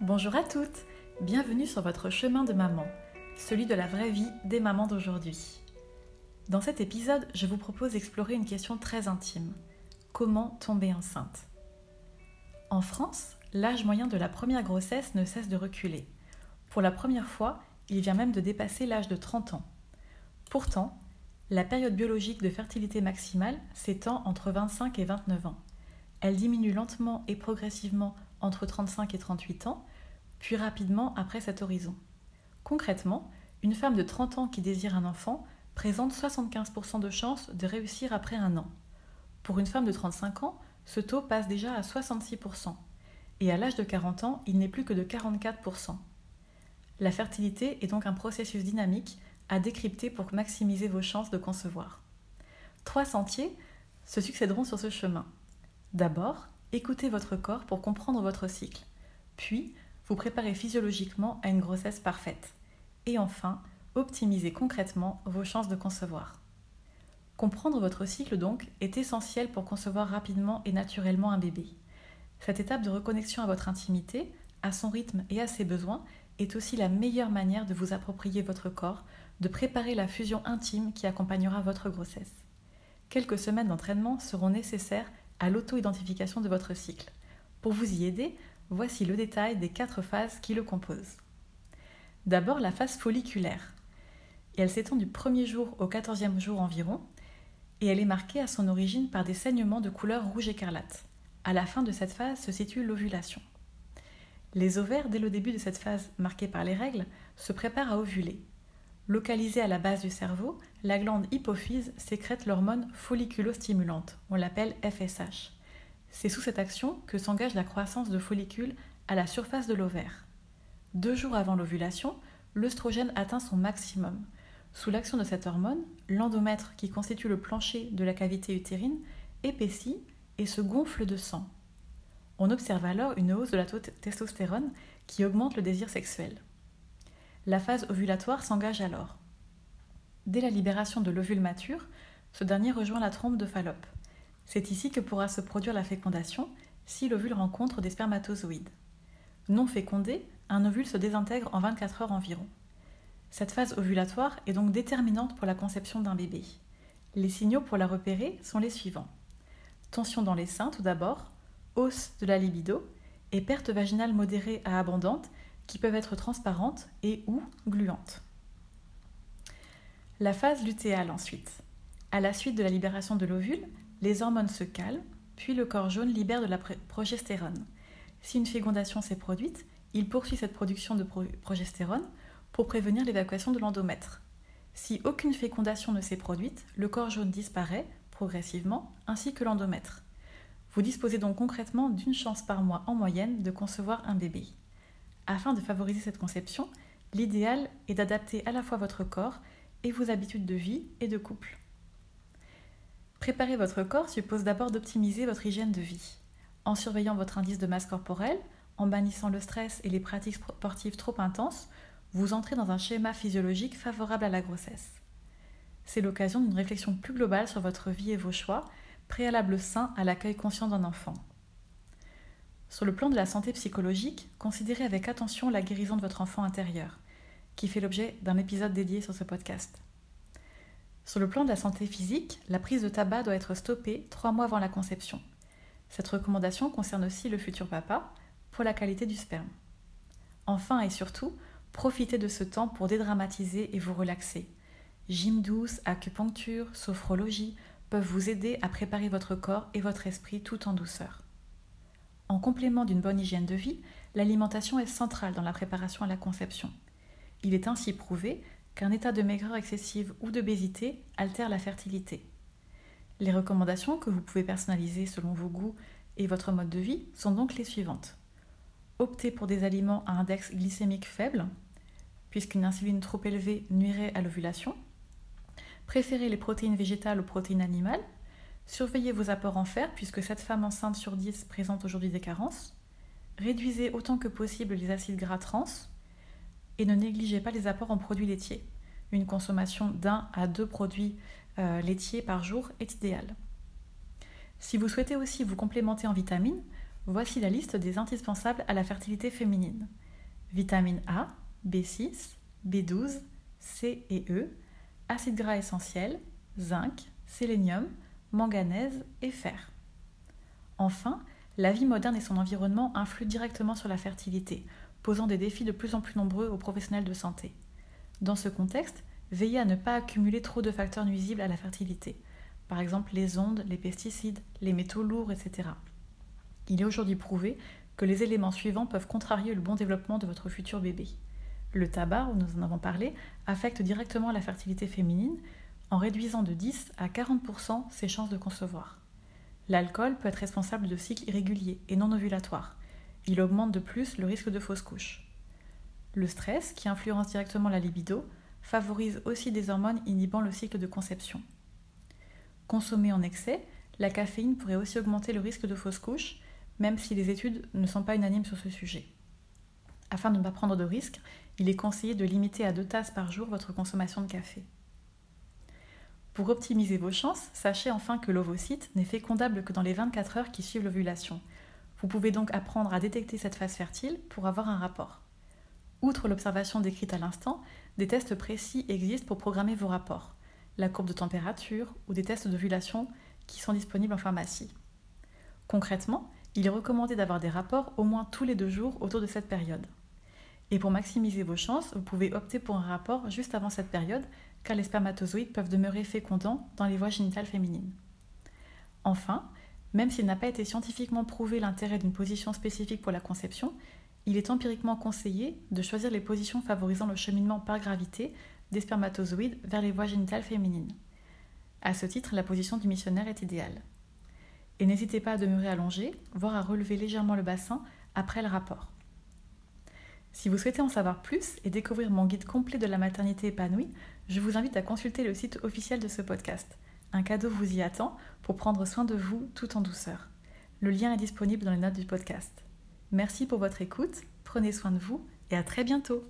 Bonjour à toutes, bienvenue sur votre chemin de maman, celui de la vraie vie des mamans d'aujourd'hui. Dans cet épisode, je vous propose d'explorer une question très intime. Comment tomber enceinte? En France, l'âge moyen de la première grossesse ne cesse de reculer. Pour la première fois, il vient même de dépasser l'âge de 30 ans. Pourtant, la période biologique de fertilité maximale s'étend entre 25 et 29 ans. Elle diminue lentement et progressivement entre 35 et 38 ans, puis rapidement après cet horizon. Concrètement, une femme de 30 ans qui désire un enfant présente 75% de chances de réussir après un an. Pour une femme de 35 ans, ce taux passe déjà à 66%. Et à l'âge de 40 ans, il n'est plus que de 44%. La fertilité est donc un processus dynamique à décrypter pour maximiser vos chances de concevoir. Trois sentiers se succéderont sur ce chemin. D'abord, écoutez votre corps pour comprendre votre cycle. Puis, vous préparez physiologiquement à une grossesse parfaite. Et enfin, optimisez concrètement vos chances de concevoir. Comprendre votre cycle donc est essentiel pour concevoir rapidement et naturellement un bébé. Cette étape de reconnexion à votre intimité, à son rythme et à ses besoins est aussi la meilleure manière de vous approprier votre corps, de préparer la fusion intime qui accompagnera votre grossesse. Quelques semaines d'entraînement seront nécessaires l'auto-identification de votre cycle. Pour vous y aider, voici le détail des quatre phases qui le composent. D'abord la phase folliculaire. Elle s'étend du premier jour au quatorzième jour environ, et elle est marquée à son origine par des saignements de couleur rouge écarlate. À la fin de cette phase se situe l'ovulation. Les ovaires, dès le début de cette phase marquée par les règles, se préparent à ovuler. Localisée à la base du cerveau, la glande hypophyse sécrète l'hormone folliculostimulante, on l'appelle FSH. C'est sous cette action que s'engage la croissance de follicules à la surface de l'ovaire. Deux jours avant l'ovulation, l'œstrogène atteint son maximum. Sous l'action de cette hormone, l'endomètre, qui constitue le plancher de la cavité utérine, épaissit et se gonfle de sang. On observe alors une hausse de la testostérone qui augmente le désir sexuel. La phase ovulatoire s'engage alors. Dès la libération de l'ovule mature, ce dernier rejoint la trompe de Fallope. C'est ici que pourra se produire la fécondation si l'ovule rencontre des spermatozoïdes. Non fécondé, un ovule se désintègre en 24 heures environ. Cette phase ovulatoire est donc déterminante pour la conception d'un bébé. Les signaux pour la repérer sont les suivants. Tension dans les seins tout d'abord, hausse de la libido et perte vaginale modérée à abondante qui peuvent être transparentes et ou gluantes. La phase lutéale ensuite. À la suite de la libération de l'ovule, les hormones se calment, puis le corps jaune libère de la progestérone. Si une fécondation s'est produite, il poursuit cette production de progestérone pour prévenir l'évacuation de l'endomètre. Si aucune fécondation ne s'est produite, le corps jaune disparaît progressivement, ainsi que l'endomètre. Vous disposez donc concrètement d'une chance par mois en moyenne de concevoir un bébé. Afin de favoriser cette conception, l'idéal est d'adapter à la fois votre corps et vos habitudes de vie et de couple. Préparer votre corps suppose d'abord d'optimiser votre hygiène de vie. En surveillant votre indice de masse corporelle, en bannissant le stress et les pratiques sportives trop intenses, vous entrez dans un schéma physiologique favorable à la grossesse. C'est l'occasion d'une réflexion plus globale sur votre vie et vos choix préalable sain à l'accueil conscient d'un enfant. Sur le plan de la santé psychologique, considérez avec attention la guérison de votre enfant intérieur, qui fait l'objet d'un épisode dédié sur ce podcast. Sur le plan de la santé physique, la prise de tabac doit être stoppée trois mois avant la conception. Cette recommandation concerne aussi le futur papa pour la qualité du sperme. Enfin et surtout, profitez de ce temps pour dédramatiser et vous relaxer. Gym douce, acupuncture, sophrologie, peuvent vous aider à préparer votre corps et votre esprit tout en douceur. En complément d'une bonne hygiène de vie, l'alimentation est centrale dans la préparation à la conception. Il est ainsi prouvé qu'un état de maigreur excessive ou d'obésité altère la fertilité. Les recommandations que vous pouvez personnaliser selon vos goûts et votre mode de vie sont donc les suivantes. Optez pour des aliments à index glycémique faible, puisqu'une insuline trop élevée nuirait à l'ovulation. Préférez les protéines végétales aux protéines animales. Surveillez vos apports en fer, puisque cette femme enceinte sur 10 présente aujourd'hui des carences. Réduisez autant que possible les acides gras trans. Et ne négligez pas les apports en produits laitiers. Une consommation d'un à deux produits euh, laitiers par jour est idéale. Si vous souhaitez aussi vous complémenter en vitamines, voici la liste des indispensables à la fertilité féminine. Vitamine A, B6, B12, C et E, acides gras essentiels, zinc, sélénium, manganèse et fer. Enfin, la vie moderne et son environnement influent directement sur la fertilité, posant des défis de plus en plus nombreux aux professionnels de santé. Dans ce contexte, veillez à ne pas accumuler trop de facteurs nuisibles à la fertilité, par exemple les ondes, les pesticides, les métaux lourds, etc. Il est aujourd'hui prouvé que les éléments suivants peuvent contrarier le bon développement de votre futur bébé. Le tabac, nous en avons parlé, affecte directement la fertilité féminine en réduisant de 10 à 40% ses chances de concevoir. L'alcool peut être responsable de cycles irréguliers et non ovulatoires. Il augmente de plus le risque de fausse couche. Le stress, qui influence directement la libido, favorise aussi des hormones inhibant le cycle de conception. Consommée en excès, la caféine pourrait aussi augmenter le risque de fausse couche, même si les études ne sont pas unanimes sur ce sujet. Afin de ne pas prendre de risques, il est conseillé de limiter à deux tasses par jour votre consommation de café. Pour optimiser vos chances, sachez enfin que l'ovocyte n'est fécondable que dans les 24 heures qui suivent l'ovulation. Vous pouvez donc apprendre à détecter cette phase fertile pour avoir un rapport. Outre l'observation décrite à l'instant, des tests précis existent pour programmer vos rapports, la courbe de température ou des tests d'ovulation qui sont disponibles en pharmacie. Concrètement, il est recommandé d'avoir des rapports au moins tous les deux jours autour de cette période. Et pour maximiser vos chances, vous pouvez opter pour un rapport juste avant cette période, car les spermatozoïdes peuvent demeurer fécondants dans les voies génitales féminines. Enfin, même s'il n'a pas été scientifiquement prouvé l'intérêt d'une position spécifique pour la conception, il est empiriquement conseillé de choisir les positions favorisant le cheminement par gravité des spermatozoïdes vers les voies génitales féminines. À ce titre, la position du missionnaire est idéale. Et n'hésitez pas à demeurer allongé, voire à relever légèrement le bassin après le rapport. Si vous souhaitez en savoir plus et découvrir mon guide complet de la maternité épanouie, je vous invite à consulter le site officiel de ce podcast. Un cadeau vous y attend pour prendre soin de vous tout en douceur. Le lien est disponible dans les notes du podcast. Merci pour votre écoute, prenez soin de vous et à très bientôt